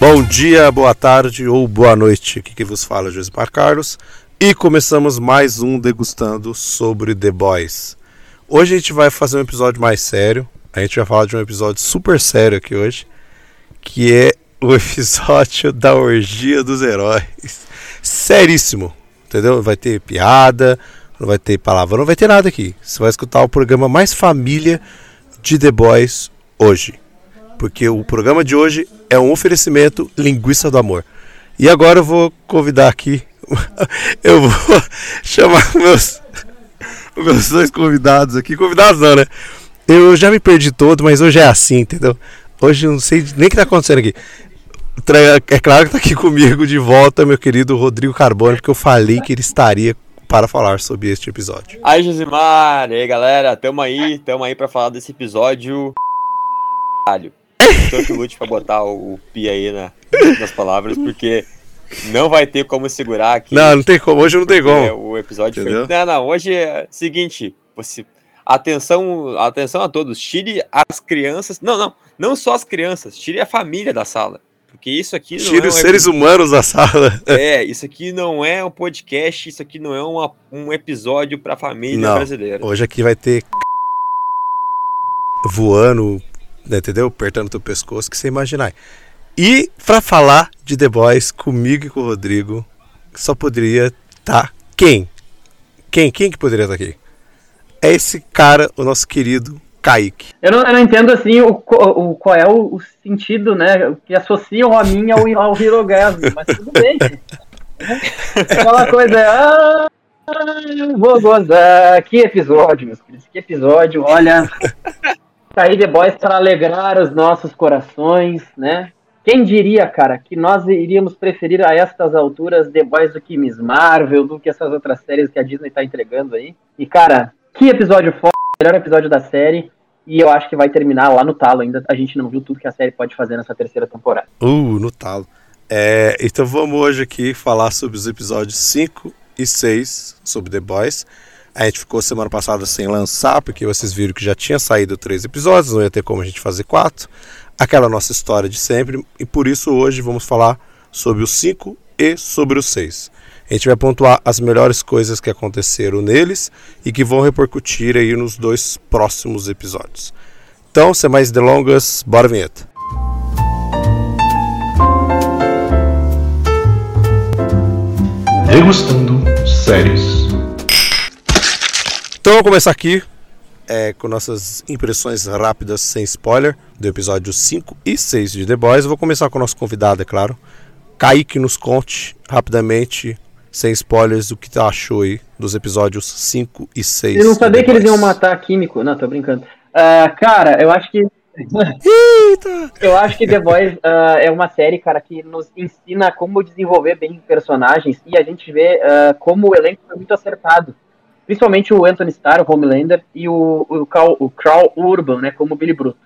Bom dia, boa tarde ou boa noite. Que vos fala Josimar Carlos. E começamos mais um degustando sobre The Boys. Hoje a gente vai fazer um episódio mais sério. A gente vai falar de um episódio super sério aqui hoje, que é o episódio da orgia dos heróis. Seríssimo, entendeu? Vai ter piada, não vai ter palavra, não vai ter nada aqui. Você vai escutar o programa mais família de The Boys hoje. Porque o programa de hoje é um oferecimento linguiça do amor. E agora eu vou convidar aqui, eu vou chamar meus, meus dois convidados aqui. Convidados não, né? Eu já me perdi todo, mas hoje é assim, entendeu? Hoje eu não sei nem o que tá acontecendo aqui. É claro que tá aqui comigo de volta meu querido Rodrigo Carbone, porque eu falei que ele estaria para falar sobre este episódio. Aí, Josimar, e aí, galera, tamo aí, tamo aí pra falar desse episódio. Caralho. Que lute pra botar o pi aí na, nas palavras, porque não vai ter como segurar aqui. Não, não tem como, hoje não tem É, como. o episódio Entendeu? foi. Não, não, hoje é o seguinte, você. Atenção, atenção a todos, tire as crianças. Não, não, não só as crianças, tire a família da sala. Porque isso aqui não Tire é os um seres humanos da sala. É, isso aqui não é um podcast, isso aqui não é uma- um episódio pra família Não. brasileira. Hoje aqui vai ter voando, né, entendeu? Apertando teu pescoço, que você imaginar. E pra falar de The Boys comigo e com o Rodrigo, só poderia estar quem? Quem? Quem que poderia estar aqui? É esse cara, o nosso querido Kaique. Eu não, eu não entendo assim o, o, qual é o, o sentido, né? Que associam a mim ao, ao Hirogasmo, mas tudo bem. Aquela coisa, ah, vou gozar. Que episódio, meus queridos, que episódio, olha. Sair The Boys para alegrar os nossos corações, né? Quem diria, cara, que nós iríamos preferir a estas alturas The Boys do que Miss Marvel, do que essas outras séries que a Disney tá entregando aí? E, cara, que episódio foda, melhor episódio da série. E eu acho que vai terminar lá no talo ainda. A gente não viu tudo que a série pode fazer nessa terceira temporada. Uh, no talo. É, então vamos hoje aqui falar sobre os episódios 5 e 6 sobre The Boys. A gente ficou semana passada sem lançar, porque vocês viram que já tinha saído três episódios, não ia ter como a gente fazer quatro. Aquela nossa história de sempre. E por isso hoje vamos falar sobre os 5 e sobre os 6. A gente vai pontuar as melhores coisas que aconteceram neles e que vão repercutir aí nos dois próximos episódios. Então, sem mais delongas, bora vinheta. Degustando séries. Então vamos começar aqui é, com nossas impressões rápidas, sem spoiler, do episódio 5 e 6 de The Boys. Eu vou começar com o nosso convidado, é claro. Kaique nos conte rapidamente, sem spoilers, o que tu achou aí dos episódios 5 e 6. Eu não sabia que eles iam matar químico. Não, tô brincando. Ah, cara, eu acho que. Eita! Eu acho que The Boys ah, é uma série, cara, que nos ensina como desenvolver bem personagens e a gente vê ah, como o elenco foi muito acertado. Principalmente o Anthony Starr, o Homelander, e o, o, Cal, o Carl Urban, né, como o Billy Bruto.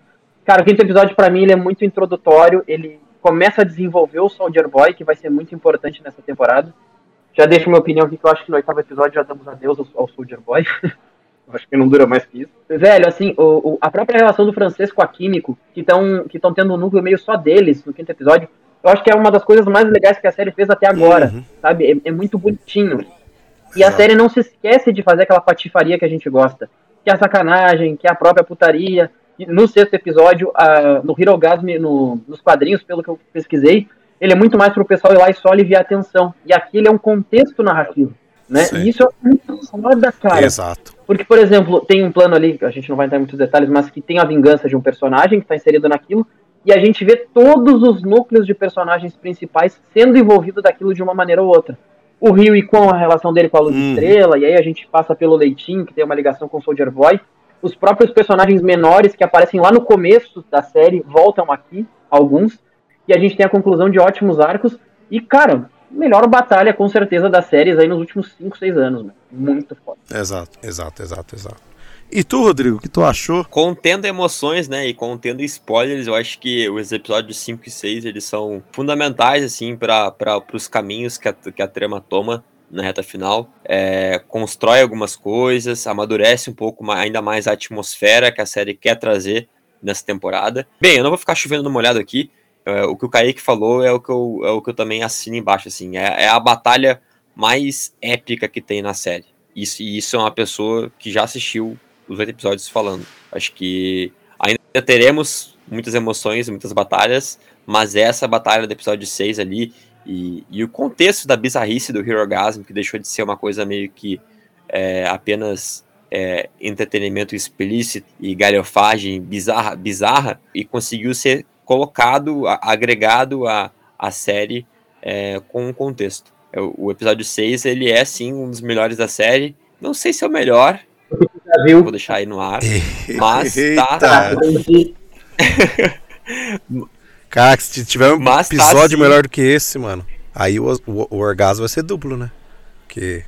Cara, o quinto episódio pra mim ele é muito introdutório, ele começa a desenvolver o Soldier Boy, que vai ser muito importante nessa temporada. Já deixo minha opinião aqui, que eu acho que no oitavo episódio já damos adeus ao, ao Soldier Boy. acho que não dura mais que isso. Velho, assim, o, o- a própria relação do francês com a Químico, que estão que tão tendo um núcleo meio só deles no quinto episódio, eu acho que é uma das coisas mais legais que a série fez até agora, Uhum. sabe? É, é muito bonitinho. E a série não se esquece de fazer aquela patifaria que a gente gosta. Que é a sacanagem, que é a própria putaria. E no sexto episódio, a- no Hirogasm, no, nos quadrinhos, pelo que eu pesquisei, ele é muito mais pro pessoal ir lá e só aliviar a tensão. E aqui ele é um contexto narrativo. Né? Sim. E isso é muito foda, cara. Exato. Porque, por exemplo, tem um plano ali, a gente não vai entrar em muitos detalhes, mas que tem a vingança de um personagem que está inserido naquilo, e a gente vê todos os núcleos de personagens principais sendo envolvidos daquilo de uma maneira ou outra. O Rio e com a relação dele com a Luz Uhum. Estrela, e aí a gente passa pelo Leitinho, que tem uma ligação com o Soldier Boy. Os próprios personagens menores que aparecem lá no começo da série voltam aqui, alguns, e a gente tem a conclusão de ótimos arcos. E, cara, melhor batalha, com certeza, das séries aí nos últimos 5, 6 anos, mano. Muito foda. Exato, exato, exato, exato. E tu, Rodrigo, o que tu achou? Contendo emoções, né, e contendo spoilers, eu acho que os episódios 5 e 6, eles são fundamentais, assim, para os caminhos que a, que a trama toma na reta final. É, constrói algumas coisas, amadurece um pouco mais, ainda mais a atmosfera que a série quer trazer nessa temporada. Bem, eu não vou ficar chovendo no molhado aqui, é, o que o Kaique falou é o que eu, é o que eu também assino embaixo, assim, é, é a batalha mais épica que tem na série. Isso, e isso é uma pessoa que já assistiu os oito episódios falando. Acho que ainda teremos muitas emoções, muitas batalhas, mas essa batalha do episódio 6 ali e, e o contexto da bizarrice do Hero Gasm, que deixou de ser uma coisa meio que é, apenas é, entretenimento explícito e galhofagem bizarra, bizarra e conseguiu ser colocado, agregado à, à série é, com um contexto. É, o episódio 6 ele é sim um dos melhores da série. Não sei se é o melhor, viu? vou deixar aí no ar. Mas tá, Eita. Cara, se tiver um Mas tá episódio assim. melhor do que esse, mano, aí o, o, o orgasmo vai ser duplo, né? Porque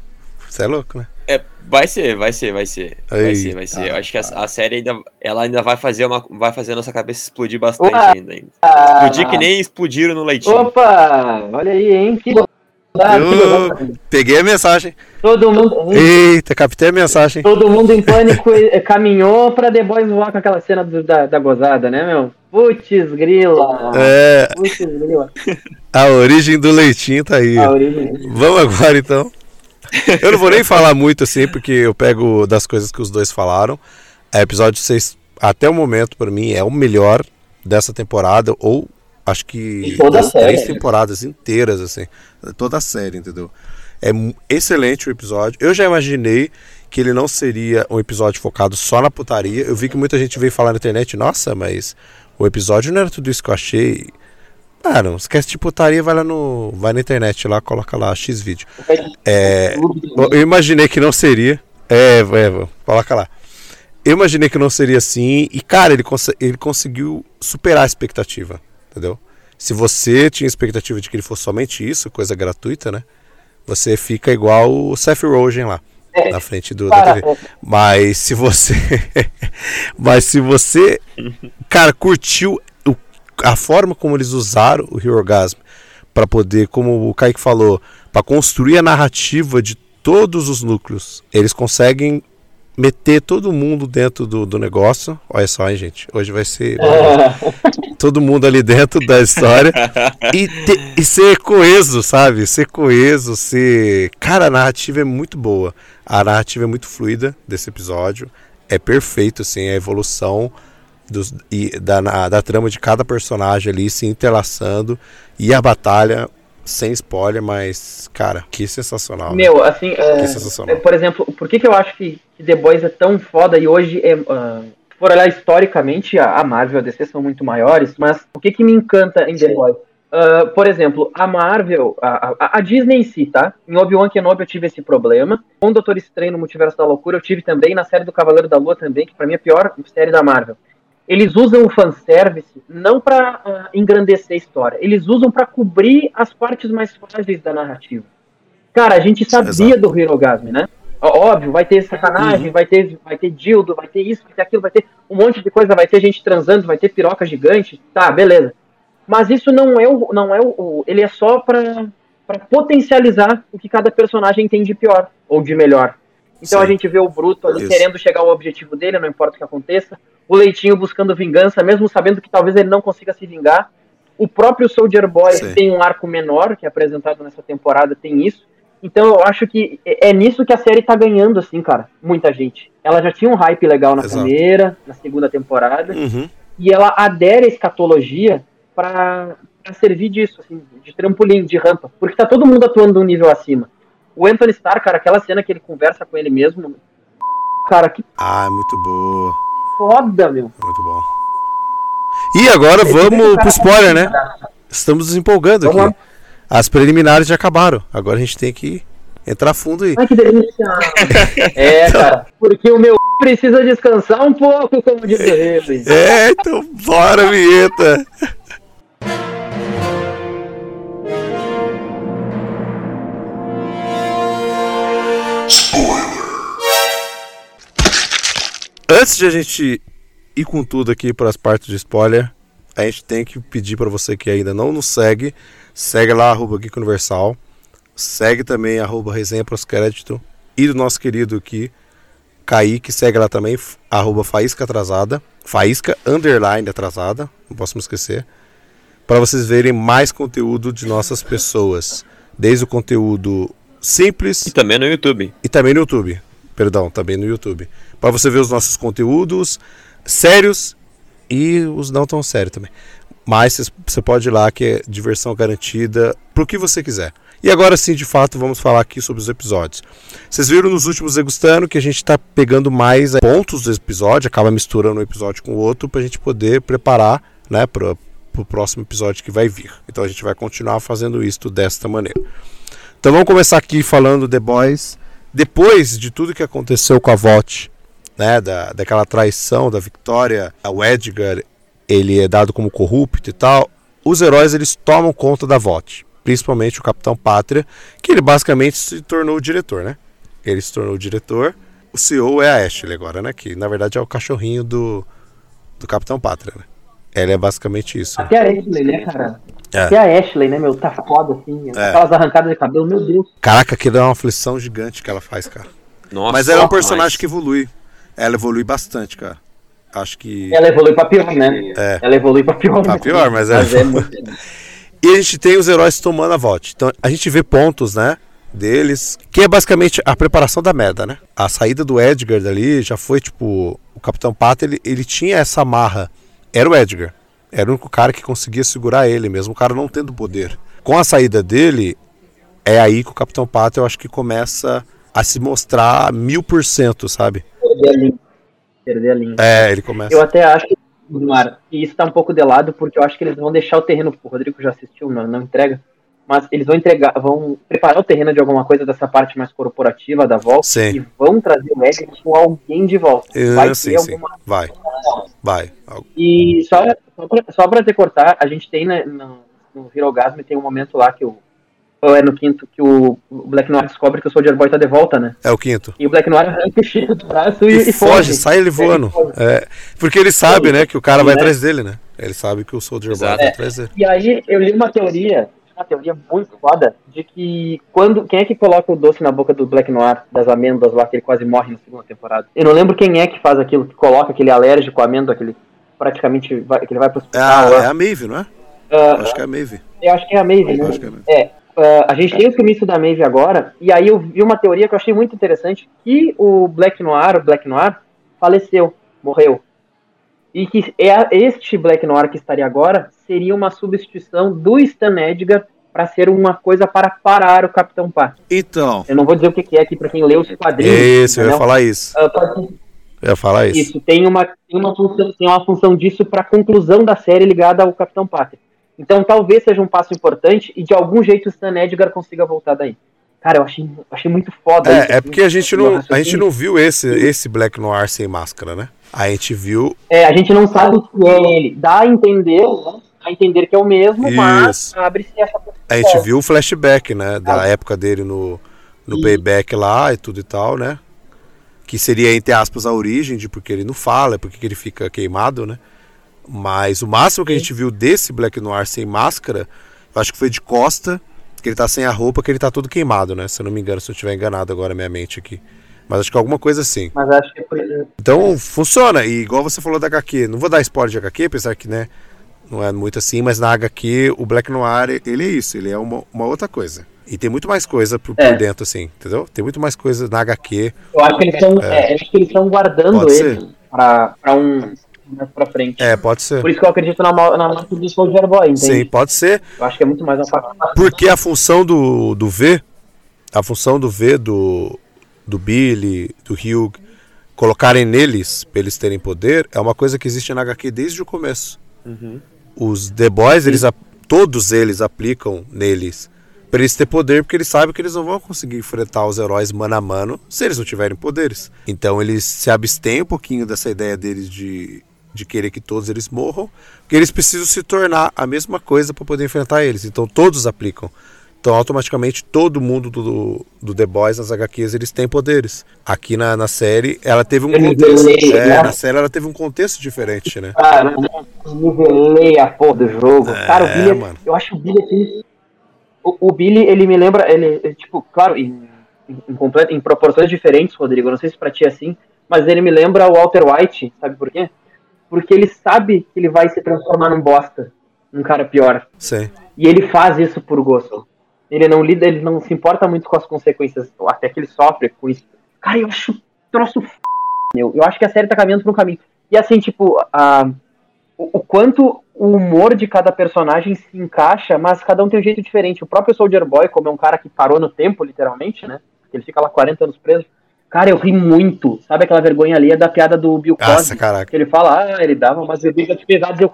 você é louco, né? É, vai ser, vai ser, vai ser. Vai Eita. ser, vai ser. Eu acho que a, a série ainda, ela ainda vai fazer uma, vai fazer a nossa cabeça explodir bastante ainda, ainda. Explodir que nem explodiram no leitinho. Opa! Olha aí, hein? Que Eu peguei a mensagem. Todo mundo, Eita, captei a mensagem. todo mundo em pânico caminhou pra The Boys voar com aquela cena do- da, da gozada, né, meu? Putz, grila. É, Putz, grila. a origem do leitinho tá aí. Vamos agora então. Eu não vou nem falar muito assim, porque eu pego das coisas que os dois falaram. É, episódio 6, até o momento, pra mim, é o melhor dessa temporada, ou acho que das série, três né? temporadas inteiras, assim. Toda a série, entendeu? É excelente o episódio. Eu já imaginei que ele não seria um episódio focado só na putaria. Eu vi que muita gente veio falar na internet, nossa, mas o episódio não era tudo isso que eu achei. Ah, não, esquece de putaria, vai lá no. Vai na internet lá, coloca lá X vídeo. É, eu imaginei que não seria. É, é, coloca lá. Eu imaginei que não seria assim. E, cara, ele, conse- ele conseguiu superar a expectativa. Entendeu? Se você tinha expectativa de que ele fosse somente isso, coisa gratuita, né? Você fica igual o Seth Rogen lá. É, Na frente do, da TV. Mas se você. Mas se você. Cara, curtiu o- a forma como eles usaram o Hero Orgasm para poder, como o Kaique falou, para construir a narrativa de todos os núcleos. Eles conseguem meter todo mundo dentro do, do negócio. Olha só, hein, gente. Hoje vai ser todo mundo ali dentro da história e, te- e ser coeso, sabe? Ser coeso, ser. Cara, a narrativa é muito boa. A narrativa é muito fluida desse episódio. É perfeito, assim, a evolução dos, e da, na- da trama de cada personagem ali se entrelaçando e a batalha, sem spoiler, mas, cara, que sensacional. né? Meu, assim, é, sensacional. é, por exemplo, por que, que eu acho que, que The Boys é tão foda e hoje é. ah, se for olhar historicamente, a, Marvel e a DC são muito maiores, mas o que, que me encanta em The Boys? Ah, por exemplo, a Marvel, a, a- a Disney em si, tá? Em Obi-Wan Kenobi eu tive esse problema. Com o Doutor Estranho no Multiverso da Loucura eu tive também. Na série do Cavaleiro da Lua também, que pra mim é a pior série da Marvel. Eles usam o fanservice não pra ah, engrandecer a história, eles usam pra cobrir as partes mais frágeis da narrativa. Cara, a gente sabia Exato. do Hirogasm, né? Óbvio, vai ter sacanagem, vai ter vai ter dildo, vai ter isso, vai ter aquilo, vai ter um monte de coisa, vai ter gente transando, vai ter piroca gigante, tá, beleza. Mas isso não é o não é o, ele é só pra para potencializar o que cada personagem tem de pior ou de melhor. Então Sim. a gente vê o Bruto ali Isso. querendo chegar ao objetivo dele, não importa o que aconteça. O Leitinho buscando vingança, mesmo sabendo que talvez ele não consiga se vingar. O próprio Soldier Boy Sim. tem um arco menor, que é apresentado nessa temporada, tem isso. Então eu acho que é é nisso que a série tá ganhando, assim, cara. Muita gente. Ela já tinha um hype legal na Exato. primeira, na segunda temporada Uhum. e ela adere a escatologia para servir disso, assim, de trampolim, de rampa, porque tá todo mundo atuando um nível acima. O Anthony Starr, cara, aquela cena que ele conversa com ele mesmo, cara, que Ah, é muito boa. foda, meu. Muito bom. E agora vamos pro spoiler, né? Estamos nos empolgando Vamos aqui. As preliminares já acabaram. Agora a gente tem que entrar fundo aí. Ai, que delícia. é, cara, porque o meu precisa descansar um pouco, como diz ele. É, então bora, vinheta. Antes de a gente ir com tudo aqui para as partes de spoiler, a gente tem que pedir para você que ainda não nos segue, segue lá arroba Geek Universal, segue também arroba Resenha Pros Crédito. E do nosso querido aqui, Kaique, segue lá também, arroba Faísca Atrasada, Faísca Underline Atrasada, não posso me esquecer, para vocês verem mais conteúdo de nossas pessoas, desde o conteúdo simples E também no YouTube. e também no YouTube. Perdão, também no YouTube. Para você ver os nossos conteúdos sérios e os não tão sérios também. Mas você pode ir lá que é diversão garantida pro que você quiser. E agora sim, de fato, vamos falar aqui sobre os episódios. Vocês viram nos últimos degustando que a gente está pegando mais eh, pontos do episódio, acaba misturando um episódio com o outro para a gente poder preparar, né, para o próximo episódio que vai vir. Então a gente vai continuar fazendo isso desta maneira. Então vamos começar aqui falando The Boys. Depois de tudo que aconteceu com a VOT, né, da, daquela traição da Victoria, o Edgar, ele é dado como corrupto e tal, os heróis eles tomam conta da VOT, principalmente o Capitão Pátria, que ele basicamente se tornou o diretor, né? Ele se tornou o diretor. O CEO é a Ashley agora, né? Que na verdade é o cachorrinho do, do Capitão Pátria, né? Ela é basicamente isso. Até a Ashley, né, cara? É. Até a Ashley, né, meu? Tá foda, assim. É. Aquelas arrancadas de cabelo, meu Deus. Caraca, aquilo é uma aflição gigante que ela faz, cara. Nossa, Mas ela é um mas- personagem que evolui. Ela evolui bastante, cara. Acho que. Ela evolui pra pior, né? É. Ela evolui pra pior. Pra né? pior, mas é- Mas é muito... E a gente tem os heróis tomando a volta. Então a gente vê pontos, né? Deles, que é basicamente a preparação da merda, né? A saída do Edgar dali já foi tipo. O Capitão Pata ele, ele tinha essa marra. Era o Edgar. Era o único cara que conseguia segurar ele, mesmo o cara não tendo poder. Com a saída dele, é aí que o Capitão Pata eu acho que começa a se mostrar mil por cento, sabe? Perder a linha. Perder a linha. É, ele começa. Eu até acho, Mar, que isso tá um pouco de lado, porque eu acho que eles vão deixar o terreno. O Rodrigo já assistiu, não, não entrega. Mas eles vão entregar, vão preparar o terreno de alguma coisa dessa parte mais corporativa da volta Sim. e vão trazer o Edgar com alguém de volta. É, Vai sim, ter sim. alguma Vai. Vai. E só, só, pra te cortar, a gente tem né, no, no Hirogasme tem um momento lá que o. Ou é no quinto que o, Black Noir descobre que o Soldier Boy tá de volta, né? É o quinto. E o Black Noir arranca o cheiro do braço e, E, e foge, foge. sai ele voando. É, porque ele sabe, né, que o cara vai atrás dele, né? Ele sabe que o Soldier Boy Exato. vai atrás dele. E aí eu li uma teoria, uma teoria muito foda, de que quando. Quem é que coloca o doce na boca do Black Noir, das amêndoas lá, que ele quase morre na segunda temporada? Eu não lembro quem é que faz aquilo, que coloca aquele alérgico amêndoa, aquele praticamente vai, que ele vai pro É hospital. a, lá. é a Maeve, não é? Ah, Acho que é a Maeve. eu acho que é a Maeve, né? Acho que é a Maeve. É, ah, a gente tem o sumiço da Maeve agora, e aí eu vi uma teoria que eu achei muito interessante, que o Black Noir, o Black Noir, faleceu, morreu. E que é este Black Noir que estaria agora seria uma substituição do Stan Edgar para ser uma coisa para parar o Capitão Pátria. Então. Eu não vou dizer o que é aqui para quem lê os quadrinhos. Isso, eu ia entendeu? falar isso. Pode- Eu ia falar isso. isso, tem uma, tem uma, função, tem uma função disso para conclusão da série ligada ao Capitão Pátria. Então talvez seja um passo importante e de algum jeito o Stan Edgar consiga voltar daí. Cara, eu achei, achei muito foda isso, É, é assim, porque a gente meu não, a gente não viu esse, esse Black Noir sem máscara, né? A gente viu. É, a gente não sabe se é ele. Dá a entender, né? A entender que é o mesmo, mas Isso. abre-se essa A gente viu o flashback, né? Da época dele no, no E- payback lá e tudo e tal, né? Que seria, entre aspas, a origem de porque ele não fala, porque que ele fica queimado, né? Mas o máximo que a gente viu desse Black Noir sem máscara, eu acho que foi de costa, que ele tá sem a roupa, que ele tá todo queimado, né? Se eu não me engano, se eu estiver enganado agora minha mente aqui. Mas acho que é alguma coisa assim. Mas acho que é por. Então funciona, e igual você falou da HQ, não vou dar spoiler de HQ, apesar que, né, não é muito assim, mas na HQ o Black Noir, ele é isso, ele é uma, uma outra coisa. E tem muito mais coisa por, por É. dentro, assim, entendeu? Tem muito mais coisa na HQ. Eu acho que eles estão é, eu acho que eles estão guardando ele pra um mais pra frente. É, pode ser. Por isso que eu acredito na, na morte do Soldier Boy, entende? Sim, pode ser, Eu acho que é muito mais uma parte. porque a função do, do V, a função do V do, do Billy, do Hugh, colocarem neles, pra eles terem poder, é uma coisa que existe na HQ desde o começo. Os The Boys, eles, todos eles aplicam neles para eles ter poder, porque eles sabem que eles não vão conseguir enfrentar os heróis mano a mano se eles não tiverem poderes. Então eles se abstêm um pouquinho dessa ideia deles de, de querer que todos eles morram, porque eles precisam se tornar a mesma coisa para poder enfrentar eles. Então todos aplicam. Então, automaticamente, todo mundo do, do The Boys, nas HQs, eles têm poderes. Aqui na, na série, ela teve um contexto. É, né? na série ela teve um contexto diferente, né? Cara, eu nivelei a porra do jogo. É, cara, o Billy, mano. eu acho o Billy assim. O, o Billy, ele me lembra, ele, tipo, claro, em, em, em completo- em proporções diferentes, Rodrigo. Eu não sei se pra ti é assim, mas ele me lembra o Walter White, sabe por quê? Porque ele sabe que ele vai se transformar num bosta, num cara pior. Sim. E ele faz isso por gosto. Ele não lida, ele não se importa muito com as consequências, até que ele sofre com isso. Cara, eu acho troço f... meu. Eu acho que a série tá caminhando pra um caminho. E assim, tipo, a, o, o quanto o humor de cada personagem se encaixa, mas cada um tem um jeito diferente. O próprio Soldier Boy, como é um cara que parou no tempo, literalmente, né? Ele fica lá 40 anos preso. Cara, eu ri muito. Sabe aquela vergonha ali é da piada do Bill Nossa, Cosby? caraca. Que ele fala, ah, ele dava umas bebidas pesadas. Eu,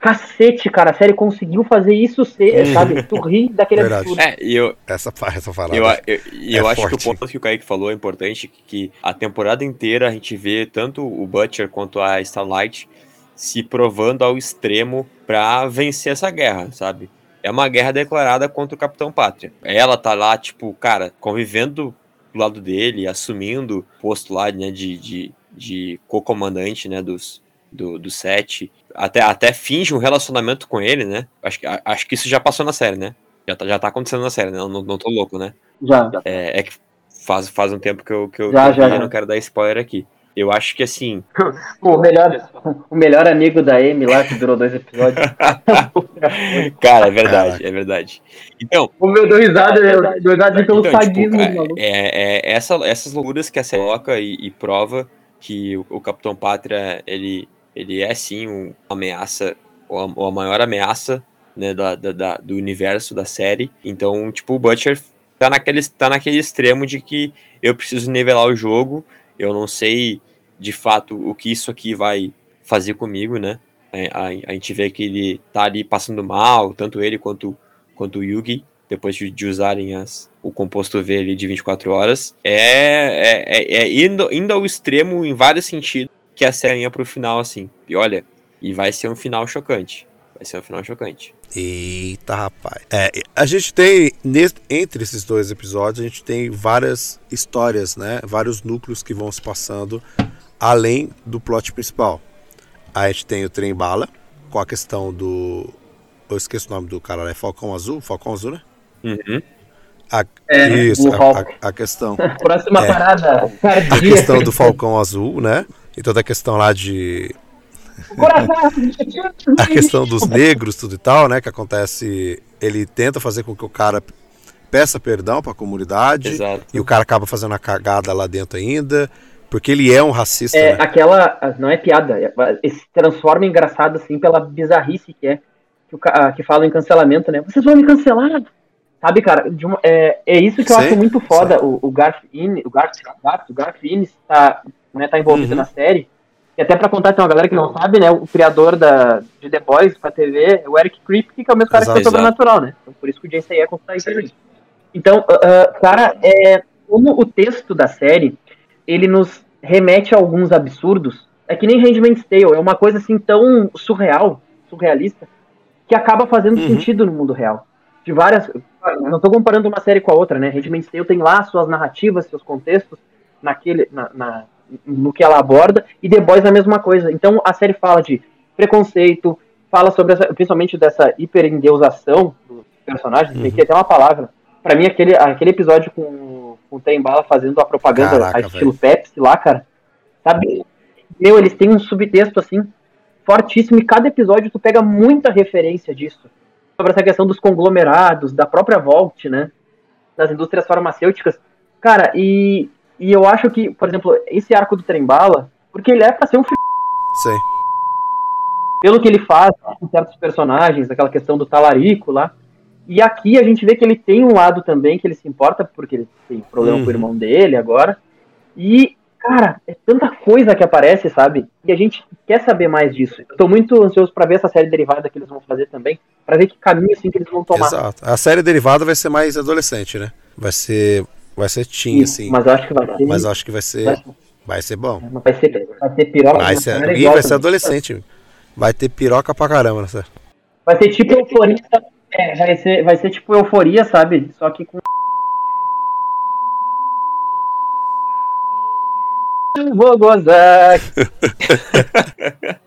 cacete, cara, a série conseguiu fazer isso ser, Uhum. sabe? Tu ri daquele Verdade. absurdo. É, e eu, Essa, essa falada. eu, eu, e eu é acho que o ponto que o Kaique falou é importante, que a temporada inteira a gente vê tanto o Butcher quanto a Starlight se provando ao extremo pra vencer essa guerra, sabe? É uma guerra declarada contra o Capitão Pátria. Ela tá lá, tipo, cara, convivendo do lado dele, assumindo o posto lá, né, de, de, de co-comandante, né, dos, do, do set. Até, até finge um relacionamento com ele, né? Acho, acho que isso já passou na série, né? Já tá, já tá acontecendo na série, né? Não, não, não tô louco, né? Já. É, é que faz, faz um tempo que eu, que eu, Já, que eu já, já. não quero dar spoiler aqui. Eu acho que assim, O melhor, o melhor amigo da Amy lá, que durou dois episódios. cara, é verdade, é verdade. Então, o meu deu risada, eu dou risada pelo então, tipo, sadismo do é, maluco. é, é essa, essas loucuras que a série coloca e, e prova que o, o Capitão Pátria, ele, ele é sim um- uma ameaça, ou a, ou a maior ameaça né, da, da- da- do universo da série. Então, tipo, o Butcher tá naquele, tá naquele extremo de que eu preciso nivelar o jogo, eu não sei de fato o que isso aqui vai fazer comigo, né? É, A, a gente vê que ele tá ali passando mal, tanto ele quanto, quanto o Yugi, depois de, de usarem as, o composto V ali de 24 horas. É, é, é- é indo, indo ao extremo em vários sentidos que a série ia pro final, assim. E olha, e vai ser um final chocante. Vai ser um final chocante. Eita, rapaz. É, a gente tem, nes- entre esses dois episódios, a gente tem várias histórias, né? Vários núcleos que vão se passando além do plot principal. A gente tem o Trem Bala, com a questão do. Eu esqueço o nome do cara, é Falcão Azul? Falcão Azul, né? Uhum. A, É, isso, a, a- a questão. Próxima É. parada, A questão do Falcão Azul, né? E toda a questão lá de Coração. a questão dos negros, tudo e tal, né? Que acontece. Ele tenta fazer com que o cara peça perdão pra comunidade. Exato. E o cara acaba fazendo a cagada lá dentro ainda. Porque ele é um racista, É, né? aquela. Não é piada. é- é- Se transforma em engraçado, assim, pela bizarrice que é. Que, o, ca- que fala em cancelamento, né? Vocês vão me cancelar? Sabe, cara? uma- é, é isso que eu acho muito foda. O, o Garth Innes, o Garth, o Garth Innes tá, né, tá envolvido Uhum. na série. E até pra contar, tem uma galera que não sabe, né? O criador da, de The Boys pra TV é o Eric Kripke, que é o mesmo cara que Exato. fez Sobrenatural, né? Então, por isso que o Jason aí também. Então, ah, ah, cara, é, como o texto da série, ele nos remete a alguns absurdos, é que nem Handmaid's Tale, é uma coisa assim tão surreal, surrealista, que acaba fazendo Uhum. sentido no mundo real. De várias. Não tô comparando uma série com a outra, né? Handmaid's Tale tem lá suas narrativas, seus contextos, naquele, na, na- no que ela aborda, e The Boys é a mesma coisa. Então a série fala de preconceito, fala sobre essa, principalmente dessa hiperendeusação dos personagens, tem que até uma palavra. Pra mim, aquele, aquele episódio com, com o Tem Bala fazendo a propaganda Caraca, a estilo Pepsi lá, cara, sabe? Meu, eles têm um subtexto assim fortíssimo e cada episódio tu pega muita referência disso. Sobre essa questão dos conglomerados, da própria Volt, né? Das indústrias farmacêuticas. Cara, e, e eu acho que, por exemplo, esse arco do Trembala, porque ele é pra ser um filme, Sei. pelo que ele faz com certos personagens, aquela questão do talarico lá. E aqui a gente vê que ele tem um lado também que ele se importa, porque ele tem problema Uhum. com o irmão dele agora. E, cara, é tanta coisa que aparece, sabe? E a gente quer saber mais disso. Eu tô muito ansioso pra ver essa série derivada que eles vão fazer também, pra ver que caminho assim que eles vão tomar. Exato. A série derivada vai ser mais adolescente, né? Vai ser. Vai ser teen, Isso, assim. Mas eu acho que vai ser. Mas acho que vai ser. Vai ser bom. vai ser, vai ser piroca. Vai ser, e vai ser adolescente. Vai ter piroca pra caramba, né? Vai ser tipo euforista, É, vai ser, vai ser tipo euforia, sabe? Só que com. Vou gozar.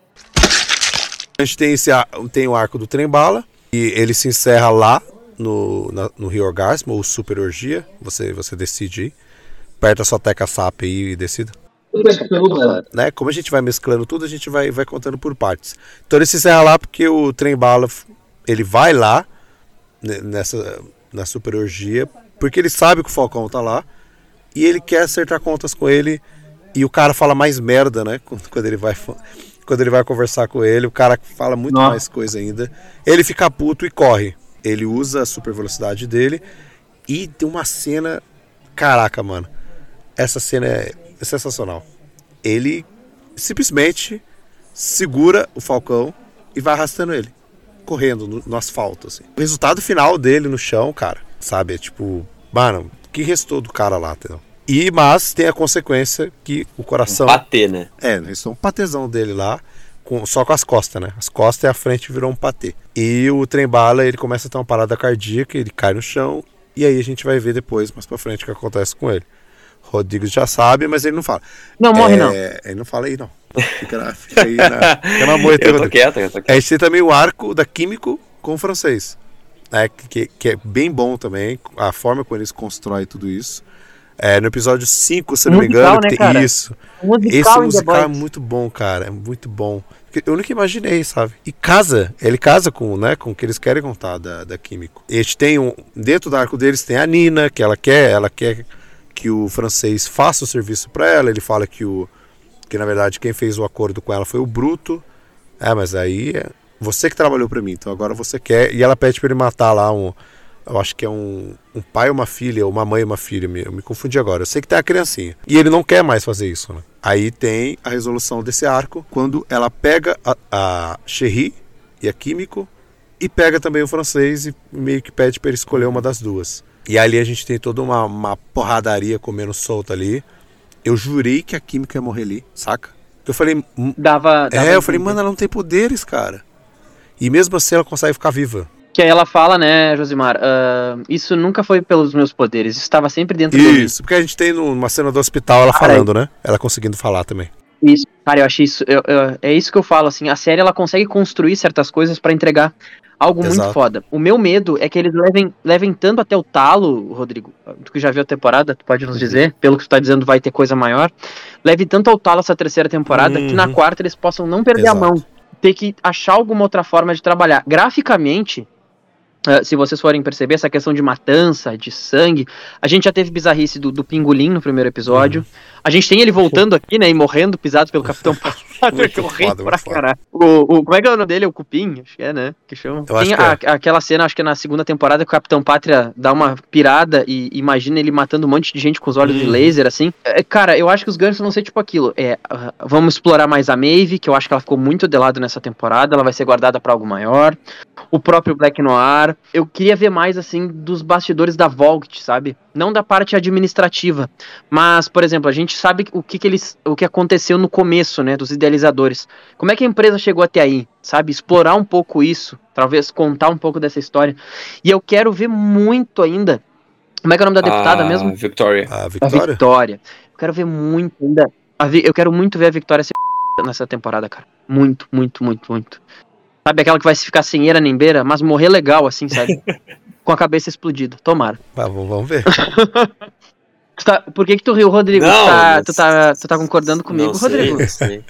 A gente tem, esse, tem o arco do trem bala, e ele se encerra lá no, na- no Rio Orgasmo, ou Super Orgia. Você, você decide ir. Aperta sua teca SAP aí e decida. né? Como a gente vai mesclando tudo, a gente vai, vai contando por partes. Então ele se encerra lá porque o trem bala ele vai lá ne- nessa na super orgia, porque ele sabe que o Falcão tá lá e ele quer acertar contas com ele e o cara fala mais merda, né? Quando ele vai quando ele vai conversar com ele, o cara fala muito Nossa. mais coisa ainda. Ele fica puto e corre. Ele usa a super velocidade dele e tem uma cena, caraca, mano. Essa cena é sensacional. Ele simplesmente segura o Falcão e vai arrastando ele, correndo no, no asfalto. Assim. O resultado final dele no chão, cara, sabe? É tipo, mano, o que restou do cara lá, entendeu? E, mas tem a consequência que o coração. Bater, né? É, restou um patezão dele lá, com, só com as costas, né? As costas e a frente virou um patê. E o trem bala, ele começa a ter uma parada cardíaca, ele cai no chão, e aí a gente vai ver depois, mais pra frente, o que acontece com ele. Rodrigo já sabe, mas ele não fala. Não, morre É, não. Ele não fala aí, não. Fica, na, fica aí na, fica na moita, Eu tô quieto, eu tô A quieto. gente tem também o arco da Químico com o francês. né, que, que é bem bom também, a forma como eles constroem tudo isso. É, no episódio 5, se não me engano, né, que tem cara? isso. Musical Esse The musical é muito bom, cara. É muito bom. Eu nunca imaginei, sabe? E casa, ele casa com, né, com o que eles querem contar da, da Químico. E a gente tem um. Dentro do arco deles tem a Nina, que ela quer, ela quer que o francês faça o serviço pra ela. Ele fala que o. Que na verdade quem fez o acordo com ela foi o Bruto. É, mas aí é você que trabalhou pra mim, então agora você quer. E ela pede pra ele matar lá um. Eu acho que é um, um pai ou uma filha, uma mãe e uma filha, eu me confundi agora. Eu sei que tem a criancinha. E ele não quer mais fazer isso, né? Aí tem a resolução desse arco, quando ela pega a, a Cherry e a Químico, e pega também o francês e meio que pede pra ele escolher uma das duas. E ali a gente tem toda uma, uma porradaria comendo solta ali. Eu jurei que a Química ia morrer ali, saca? Eu falei, "Hum, Dava, dava é, eu falei, mano, ela não tem poderes, cara. E mesmo assim ela consegue ficar viva. Que aí ela fala, né, Josimar, ah, isso nunca foi pelos meus poderes, isso estava sempre dentro de mim. Isso, porque a gente tem numa cena do hospital ela falando, né? Ela conseguindo falar também. Isso, cara, eu achei isso. eu- eu- é isso que eu falo, assim, a série ela consegue construir certas coisas pra entregar algo muito Exato. foda. O meu medo é que eles levem, levem tanto até o talo, Rodrigo, tu que já viu a temporada, tu pode nos dizer, pelo que tu tá dizendo, vai ter coisa maior. Leve tanto ao talo essa terceira temporada que na Uhum. quarta eles possam não perder Exato. a mão. Ter que achar alguma outra forma de trabalhar. Graficamente. Eh, se vocês forem perceber, essa questão de matança, de sangue, a gente já teve bizarrice do, do pingolim no primeiro episódio. A gente tem ele voltando aqui, né, e morrendo pisado pelo Capitão Pátria, que eu ri foda, pra caralho. O, o, como é que é o nome dele? O Cupim? Acho que é, né? Que chama. Tem que a- aquela cena, acho que é na segunda temporada, que o Capitão Pátria dá uma pirada e imagina ele matando um monte de gente com os olhos de Uhum. laser, assim. É, cara, eu acho que os ganchos vão ser tipo aquilo. É, ah, vamos explorar mais a Maeve, que eu acho que ela ficou muito de lado nessa temporada, ela vai ser guardada pra algo maior. O próprio Black Noir. Eu queria ver mais, assim, dos bastidores da Volt, sabe? Não da parte administrativa. Mas, por exemplo, a gente sabe o que, que eles. o que aconteceu no começo, né? Dos idealizadores. Como é que a empresa chegou até aí? Sabe? Explorar um pouco isso. Talvez contar um pouco dessa história. E eu quero ver muito ainda. Como é que é o nome da deputada Ah, mesmo? Victoria. A A Victoria? Victoria. Eu quero ver muito ainda. eu quero muito ver a Victoria ser nessa temporada, cara. Muito, muito, muito, muito. Sabe aquela que vai ficar sem eira nem beira, mas morrer legal, assim, sabe? Com a cabeça explodida. Tomara. Ah, vamos vamos ver. Tá- por que que tu riu, Rodrigo? Não, tu, tá, mas- tu, tá, tu tá concordando comigo, sei, Rodrigo? sei.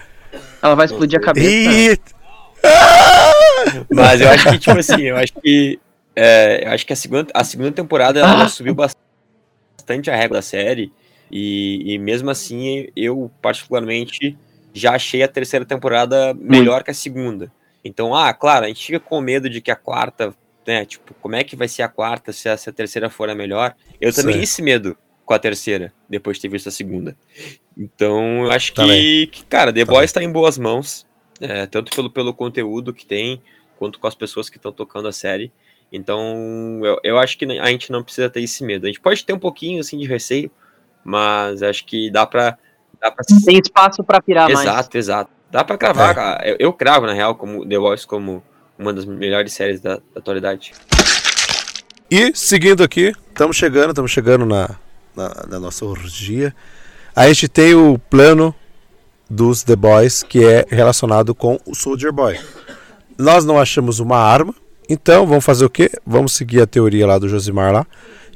Ela vai explodir a cabeça. Ih, Mas eu acho que, tipo assim, eu acho que. é, eu acho que a segunda, a segunda temporada ela Ah. subiu bastante a régua da série. E, e mesmo assim, eu, particularmente, já achei a terceira temporada melhor que a segunda. Então, ah, claro, a gente fica com medo de que a quarta, né? Tipo, como é que vai ser a quarta se a, se a terceira for a melhor? Eu também tinha esse medo com a terceira, depois de ter visto a segunda. Então, eu acho que, que, cara, The Também. Boys tá em boas mãos. é, tanto pelo, pelo conteúdo que tem, quanto com as pessoas que estão tocando a série. Então, eu, eu acho que a gente não precisa ter esse medo. A gente pode ter um pouquinho assim de receio, mas acho que dá pra. Dá pra Tem espaço pra pirar mais. exato, exato. Dá pra cravar, É. cara. Eu, eu cravo, na real, como The Voice como uma das melhores séries da, da atualidade. E seguindo aqui, estamos chegando, estamos chegando na, na, na nossa orgia. A gente tem o plano dos The Boys que é relacionado com o Soldier Boy. Nós não achamos uma arma, então vamos fazer o quê? Vamos seguir a teoria lá do Josimar lá,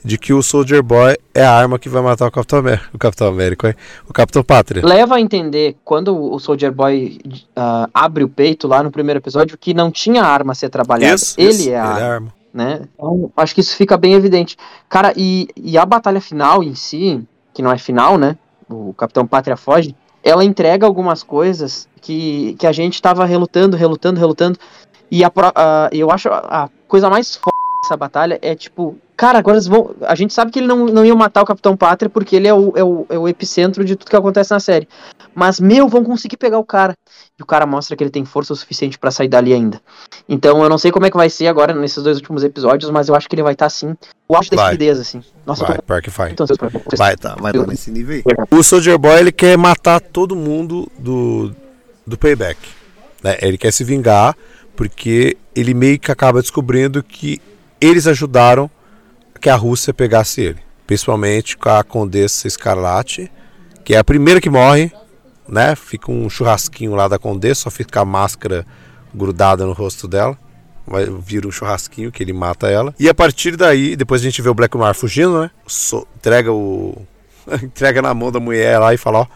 de que o Soldier Boy é a arma que vai matar o Capitão América, o Capitão América, hein? o Capitão Pátria. Leva a entender, quando o Soldier Boy ah, abre o peito lá no primeiro episódio, que não tinha arma a ser trabalhada. Isso, ele isso, é a ele arma. arma. né? Então, acho que isso fica bem evidente. Cara, e, e a batalha final em si, que não é final, né? O Capitão Pátria foge, ela entrega algumas coisas que, que a gente tava relutando, relutando, relutando. E a, a- eu acho a, a coisa mais foda dessa batalha é tipo, cara, agora eles vão. A gente sabe que ele não, não ia matar o Capitão Pátria porque ele é o, é, o, é o epicentro de tudo que acontece na série. Mas, meu, vão conseguir pegar o cara. E o cara mostra que ele tem força o suficiente pra sair dali ainda. Então eu não sei como é que vai ser agora nesses dois últimos episódios, mas eu acho que ele vai estar assim. O auge da estupidez, assim. Nossa, Vai, eu pior que tô vai. ansioso pra. Vai, tá, vai dar nesse nível aí. O Soldier Boy ele quer matar todo mundo do, do payback. né? Ele quer se vingar porque ele meio que acaba descobrindo que eles ajudaram que a Rússia pegasse ele. Principalmente com a Condessa Escarlate, que é a primeira que morre, né? Fica um churrasquinho lá da Condessa, só fica a máscara grudada no rosto dela. Vai, vira um churrasquinho que ele mata ela. E a partir daí, depois a gente vê o Black Noir fugindo, né? So- entrega o. entrega na mão da mulher lá e fala, ó.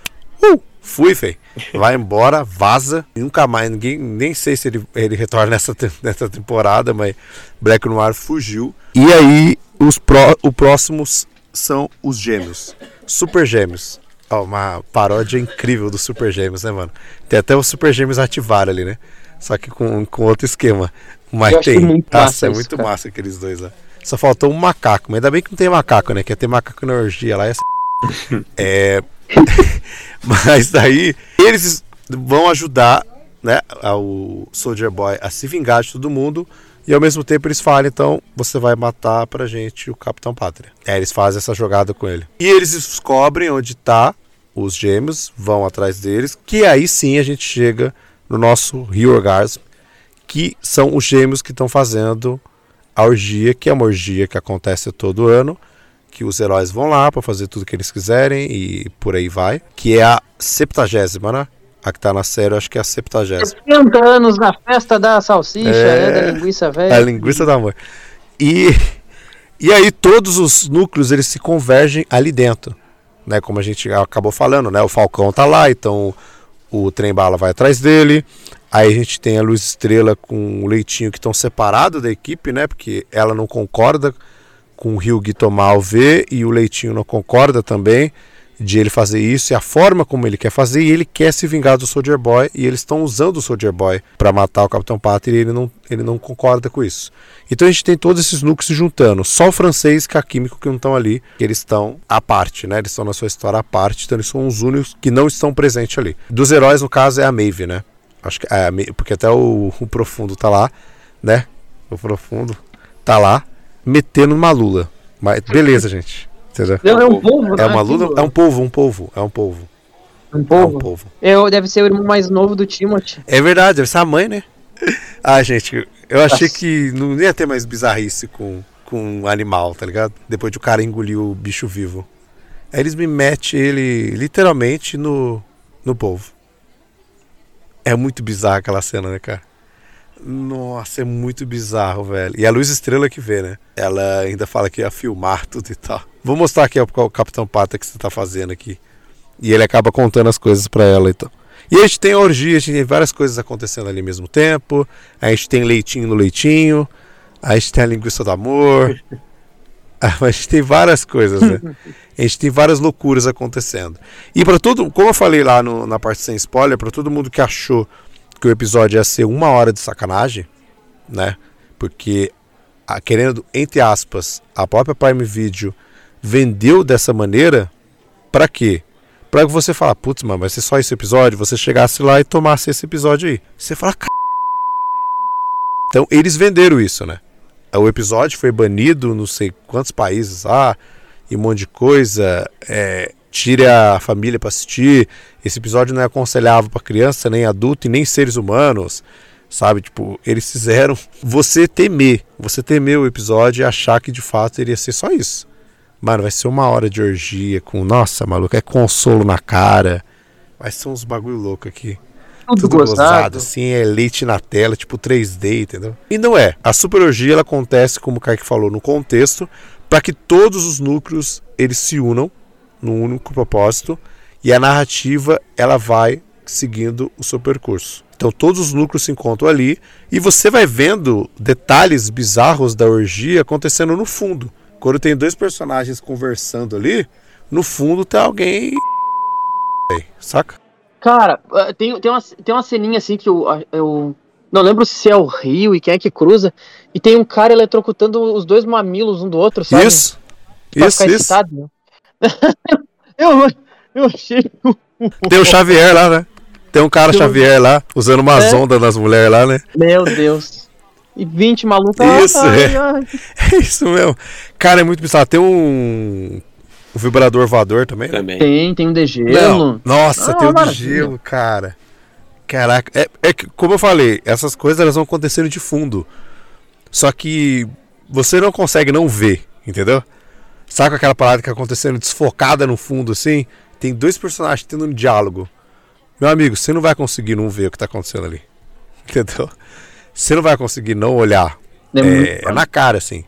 Uh, fui, fei. Vai embora, vaza. E nunca mais, ninguém. Nem sei se ele, ele retorna nessa, nessa temporada, mas Black Noir fugiu. E aí, os pró, o próximos são os gêmeos. Super gêmeos. Ó, uma paródia incrível dos Super Gêmeos, né, mano? Tem até os Super Gêmeos ativar ali, né? Só que com, com outro esquema. Mas Eu tem. muito Nossa, massa é muito cara. massa aqueles dois lá. Só faltou um macaco, mas ainda bem que não tem macaco, né? Que ia ter macaco na orgia lá. ser- É. mas daí eles vão ajudar né, o Soldier Boy a se vingar de todo mundo. E ao mesmo tempo eles falam, então, você vai matar pra gente o Capitão Pátria. É, eles fazem essa jogada com ele. E eles descobrem onde tá os gêmeos, vão atrás deles, que aí sim a gente chega no nosso Rio Orgasm, que são os gêmeos que estão fazendo a orgia, que é uma orgia que acontece todo ano, que os heróis vão lá para fazer tudo que eles quiserem e por aí vai, que é a septagésima, né? A que tá na série, acho que é a septagésima. 70 anos na festa da salsicha, É. né? Da linguiça A velha. linguiça da mãe. E, e aí todos os núcleos eles se convergem ali dentro. Né? Como a gente acabou falando, né? O Falcão tá lá, então o trem bala vai atrás dele. Aí a gente tem a Luz Estrela com o Leitinho que estão separados da equipe, né? Porque ela não concorda com o Ryugi tomar o V e o Leitinho não concorda também de ele fazer isso e a forma como ele quer fazer e ele quer se vingar do Soldier Boy e eles estão usando o Soldier Boy para matar o Capitão Pátria e ele não, ele não concorda com isso. Então a gente tem todos esses núcleos se juntando, só o francês e a químico que não estão ali, que eles estão à parte, né? Eles estão na sua história à parte, então eles são os únicos que não estão presentes ali. Dos heróis, no caso, é a Maeve, né? Acho que é porque até o, o Profundo tá lá, né? O Profundo tá lá metendo uma lula. Mas beleza, gente. Não, é um povo, né? É uma Aquilo. lula, é um povo, um povo, é um povo. Um É um povo. povo. Eu, deve ser o irmão mais novo do Timothy. É verdade, deve ser a mãe, né? Ah, gente, eu achei Nossa. que não ia ter mais bizarrice com, com animal, tá ligado? Depois de o cara engolir o bicho vivo. Aí eles me metem ele literalmente no, no povo. É muito bizarro aquela cena, né, cara? Nossa, é muito bizarro, velho. E a Luz Estrela que vê, né? Ela ainda fala que ia filmar tudo e tal. Vou mostrar aqui o Capitão Pata que você tá fazendo aqui. E ele acaba contando as coisas pra ela então. E a gente tem a orgia, a gente tem várias coisas acontecendo ali ao mesmo tempo. A gente tem leitinho no leitinho. A gente tem a linguiça do amor. A gente tem várias coisas, né? A gente tem várias loucuras acontecendo. E para todo, como eu falei lá no- na parte sem spoiler, para todo mundo que achou que o episódio ia ser uma hora de sacanagem, né? Porque a- querendo, entre aspas, a própria Prime Video vendeu dessa maneira, para quê? Pra você falar, putz, mano, vai ser só esse episódio, você chegasse lá e tomasse esse episódio aí. Você fala, "Ca-". Então, eles venderam isso, né? O episódio foi banido não sei quantos países lá, e um monte de coisa. É, tire a família pra assistir. Esse episódio não é aconselhável pra criança, nem adulto e nem seres humanos. Sabe? Tipo, eles fizeram você temer. Você temer o episódio e achar que de fato iria ser só isso. Mano, vai ser uma hora de orgia com. Nossa, maluco, é consolo na cara. Vai ser uns bagulho louco aqui. Tudo, Tudo gozado, gozado. assim, é leite na tela, tipo 3D, entendeu? E não é. A super orgia ela acontece, como o Kaique falou, no contexto, para que todos os núcleos eles se unam num único propósito e a narrativa ela vai seguindo o seu percurso. Então todos os núcleos se encontram ali e você vai vendo detalhes bizarros da orgia acontecendo no fundo. Quando tem dois personagens conversando ali, no fundo tem alguém. Saca? Cara, ah, tem, tem, uma, tem uma ceninha assim que eu, eu não lembro se é o Rio e quem é que cruza, e tem um cara eletrocutando os dois mamilos um do outro, sabe? Isso. Pra Isso, ficar isso. excitado, né? eu, eu achei. Tem o Xavier lá, né? Tem um cara um- Xavier lá, usando umas É. ondas nas mulheres lá, né? Meu Deus. E 20 malucos. Isso, ai, é. ai. É isso mesmo. Cara, é muito bizarro. Tem um, um vibrador voador também, né? Também. Tem, tem um de gelo. Não, nossa, Ah, tem o de maravilha. gelo, cara. Caraca, é, é que, como eu falei, essas coisas elas vão acontecendo de fundo. Só que você não consegue não ver, entendeu? Sabe aquela parada que tá acontecendo desfocada no fundo assim? Tem dois personagens tendo um diálogo. Meu amigo, você não vai conseguir não ver o que tá acontecendo ali. Entendeu? Você não vai conseguir não olhar. É É, é na cara, assim.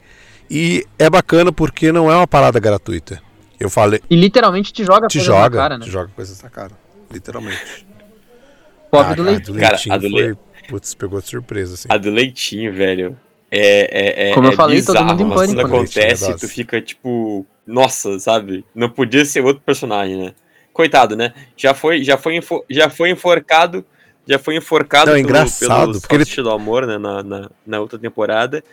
E é bacana porque não é uma parada gratuita. Eu falei, E literalmente te joga te coisa na joga, cara, né? te joga coisas na cara. Literalmente. Pobre Ah, do leite. Cara, leitinho a do foi, le- putz, pegou de surpresa, assim. A do leitinho, velho. É, é, é, Como eu é falei, todo bizarro, mundo em pânico, Quando né? acontece, Leitinho, tu fica tipo, nossa, sabe? Não podia ser outro personagem, né? Coitado, né? Já foi, já foi, já foi enforcado, já foi enforcado Não, é engraçado, pelo porque ele- do Amor, né? Na, na, na outra temporada.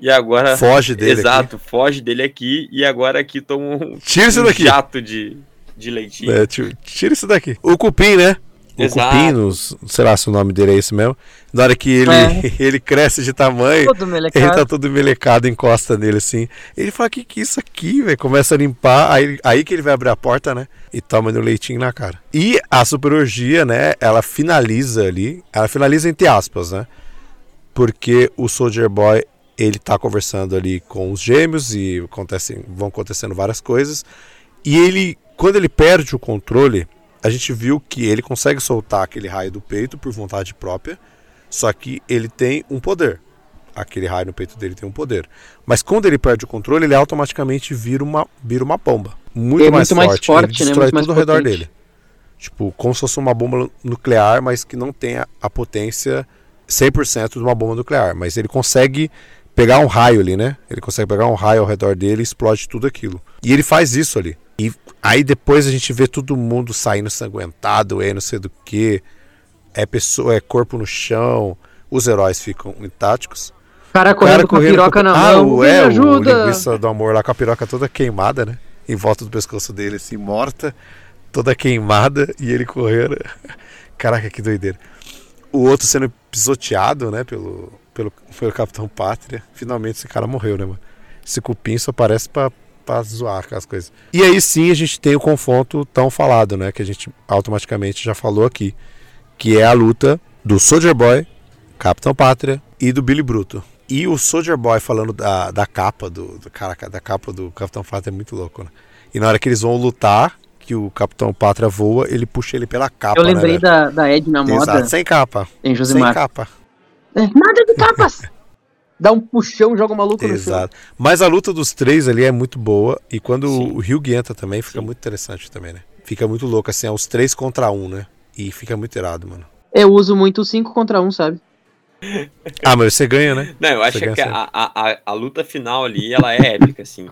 E agora, Foge dele exato, foge dele aqui e agora aqui toma um, Tira isso um daqui. jato de, de leitinho. É, tira isso daqui. O Cupim, né? O Exato. Cupim, nos- sei lá se o nome dele é esse mesmo. Na hora que ele, É. ele cresce de tamanho, Todo ele tá todo melecado, encosta nele assim. Ele fala: Que que é isso aqui, velho? Começa a limpar, aí, aí que ele vai abrir a porta, né? E toma no leitinho na cara. E a super orgia, né? Ela finaliza ali. Ela finaliza entre aspas, né? Porque o Soldier Boy ele tá conversando ali com os gêmeos e acontecem, vão acontecendo várias coisas. E ele, quando ele perde o controle, a gente viu que ele consegue soltar aquele raio do peito por vontade própria, só que ele tem um poder. Aquele raio no peito dele tem um poder. Mas quando ele perde o controle, ele automaticamente vira uma, vira uma bomba. Muito, É mais, muito mais forte. forte, ele né? destrói Muito mais tudo ao redor dele. Tipo, como se fosse uma bomba nuclear, mas que não tenha a potência 100% de uma bomba nuclear. Mas ele consegue pegar um raio ali, né? Ele consegue pegar um raio ao redor dele e explode tudo aquilo. E ele faz isso ali. Aí depois a gente vê todo mundo saindo sanguentado, é não sei do que. É pessoa, é corpo no chão. Os heróis ficam. O cara O correndo cara com a correndo piroca com- na ah, mão. o, "Vem, é, me o ajuda! linguiça do amor lá com a piroca toda queimada, né? Em volta do pescoço dele, assim, morta, toda queimada, e ele correndo. Caraca, que doideira. O outro sendo pisoteado, né, pelo, pelo, pelo Capitão Pátria. Finalmente esse cara morreu, né, mano? Esse cupim só parece pra, pra zoar com as coisas. E aí sim a gente tem o confronto tão falado, né? Que a gente automaticamente já falou aqui. Que é a luta do Soldier Boy, Capitão Pátria e do Billy Bruto. E o Soldier Boy falando da, da capa do, do. Caraca, da capa do Capitão Pátria é muito louco, né? E na hora que eles vão lutar, que o Capitão Pátria voa, ele puxa ele pela capa. Eu lembrei né, da, da Ed na velho? moda Exato, sem capa. em Sem capa. É, Nada de capas! Dá um puxão, joga o maluco no chão. Exato. Mas a luta dos três ali é muito boa. E quando Sim. o Ryug entra também, fica muito interessante também, né? Fica muito louco, assim, é os três contra um, né? E fica muito irado, mano. Eu uso muito 5 contra 1, um, sabe? Ah, mas você ganha, né? Não, eu acho Você que a, a, a, a luta final ali, ela é épica, assim.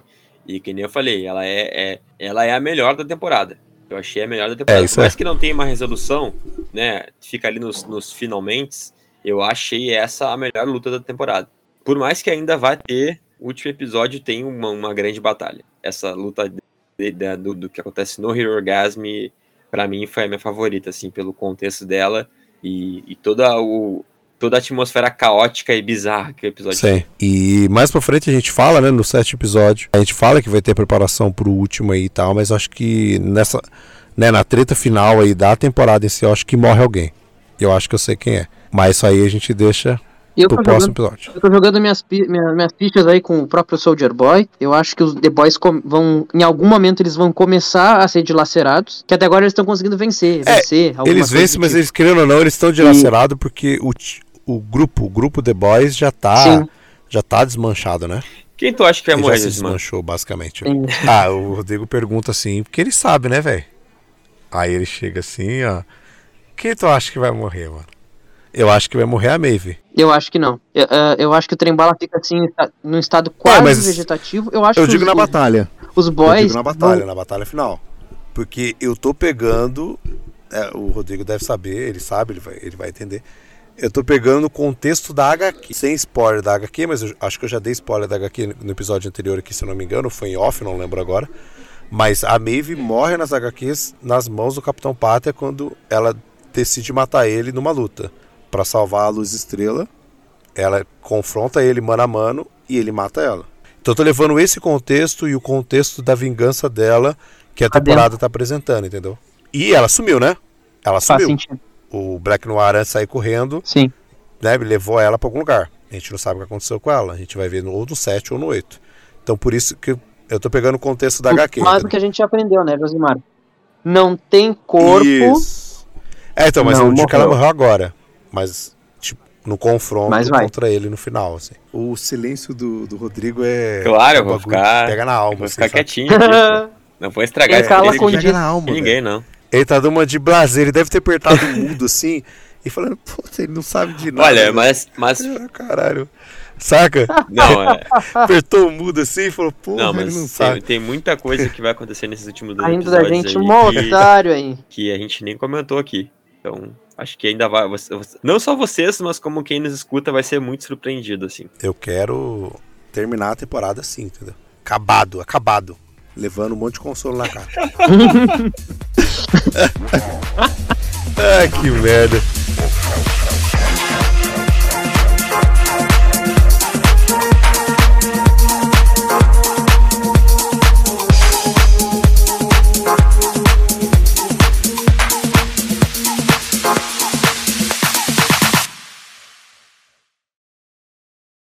E que nem eu falei, ela é, é- ela é a melhor da temporada. Eu achei a melhor da temporada. É, isso Por mais é. que não tenha uma resolução, né? Fica ali nos, nos finalmente, eu achei essa a melhor luta da temporada. Por mais que ainda vá ter, o último episódio tem uma, uma grande batalha. Essa luta de- da- do, do que acontece no Hero Orgasm, pra mim, foi a minha favorita, assim, pelo contexto dela e, e toda, o, toda a atmosfera caótica e bizarra que o episódio Sim. E mais pra frente a gente fala, né, no sétimo episódio, a gente fala que vai ter preparação pro último aí e tal, mas acho que nessa, né, na treta final aí da temporada em si, eu acho que morre alguém. Eu acho que eu sei quem é. Mas isso aí a gente deixa eu próximo jogando, episódio. eu tô jogando minhas, pi- minha- minhas fichas aí com o próprio Soldier Boy. Eu acho que os The Boys vão. Em algum momento eles vão começar a ser dilacerados. Que até agora eles estão conseguindo vencer. É, vencer Eles vencem, mas tipo. eles, querendo ou não, eles estão dilacerados porque o, o grupo, o grupo The Boys já tá, Sim. já tá desmanchado, né? Quem tu acha que vai Ele morrer já se desmanchou, basicamente. Sim. Ah, o Rodrigo pergunta assim, porque ele sabe, né, velho? Aí ele chega assim, ó. Quem tu acha que vai morrer, mano? Eu acho que vai morrer a Maeve. Eu acho que não. Eu, eh, eu acho que o trem-bala fica assim, num estado quase vegetativo. Eu acho Eu que digo os, na batalha. os Eu boys. digo na batalha, vão- na batalha final. Porque eu tô pegando. é, o Rodrigo deve saber, ele sabe, ele vai, ele vai entender. Eu tô pegando o contexto da HQ. Sem spoiler da HQ, mas eu acho que eu já dei spoiler da HQ no episódio anterior aqui, se eu não me engano. Foi em off, não lembro agora. Mas a Maeve morre nas HQs nas mãos do Capitão Pátria quando ela decide matar ele numa luta. Pra salvar a Luz Estrela, ela confronta ele mano a mano e ele mata ela. Então eu tô levando esse contexto e o contexto da vingança dela que a temporada tá apresentando, entendeu? E ela sumiu, né? Ela Faz sumiu. sentido. O Black Noir antes de sair correndo, Sim. né, levou ela pra algum lugar. A gente não sabe o que aconteceu com ela. A gente vai ver no, ou no 7 ou no 8. Então por isso que eu tô pegando o contexto da HQ. Mas o que a gente já aprendeu, né, Josimar? Não tem corpo. Isso. É, então, mas Não não digo que ela morreu agora. Mas, tipo, no confronto contra ele no final, assim. O silêncio do, do Rodrigo é. Claro, é eu vou bagulho que ficar- Pega na alma, Vou assim, ficar sabe? quietinho aqui, pô. Não vou estragar Ele cala com Pega na alma, ninguém, não. Ele tá dando uma de blazer, ele deve ter apertado o mudo assim e falando, puta, ele não sabe de nada. Olha, mas, mas Ah, Caralho. Saca? não, é, Apertou o mudo assim e falou, porra, não, ele mas não tem, sabe. tem muita coisa que vai acontecer nesses últimos dois Ainda da gente aí um que, otário aí. que a gente nem comentou aqui. Então, acho que ainda vai. você- você- não só vocês, mas como quem nos escuta vai ser muito surpreendido, assim. Eu quero terminar a temporada assim, entendeu? Acabado, acabado. Levando um monte de consolo na cara. ah, que merda.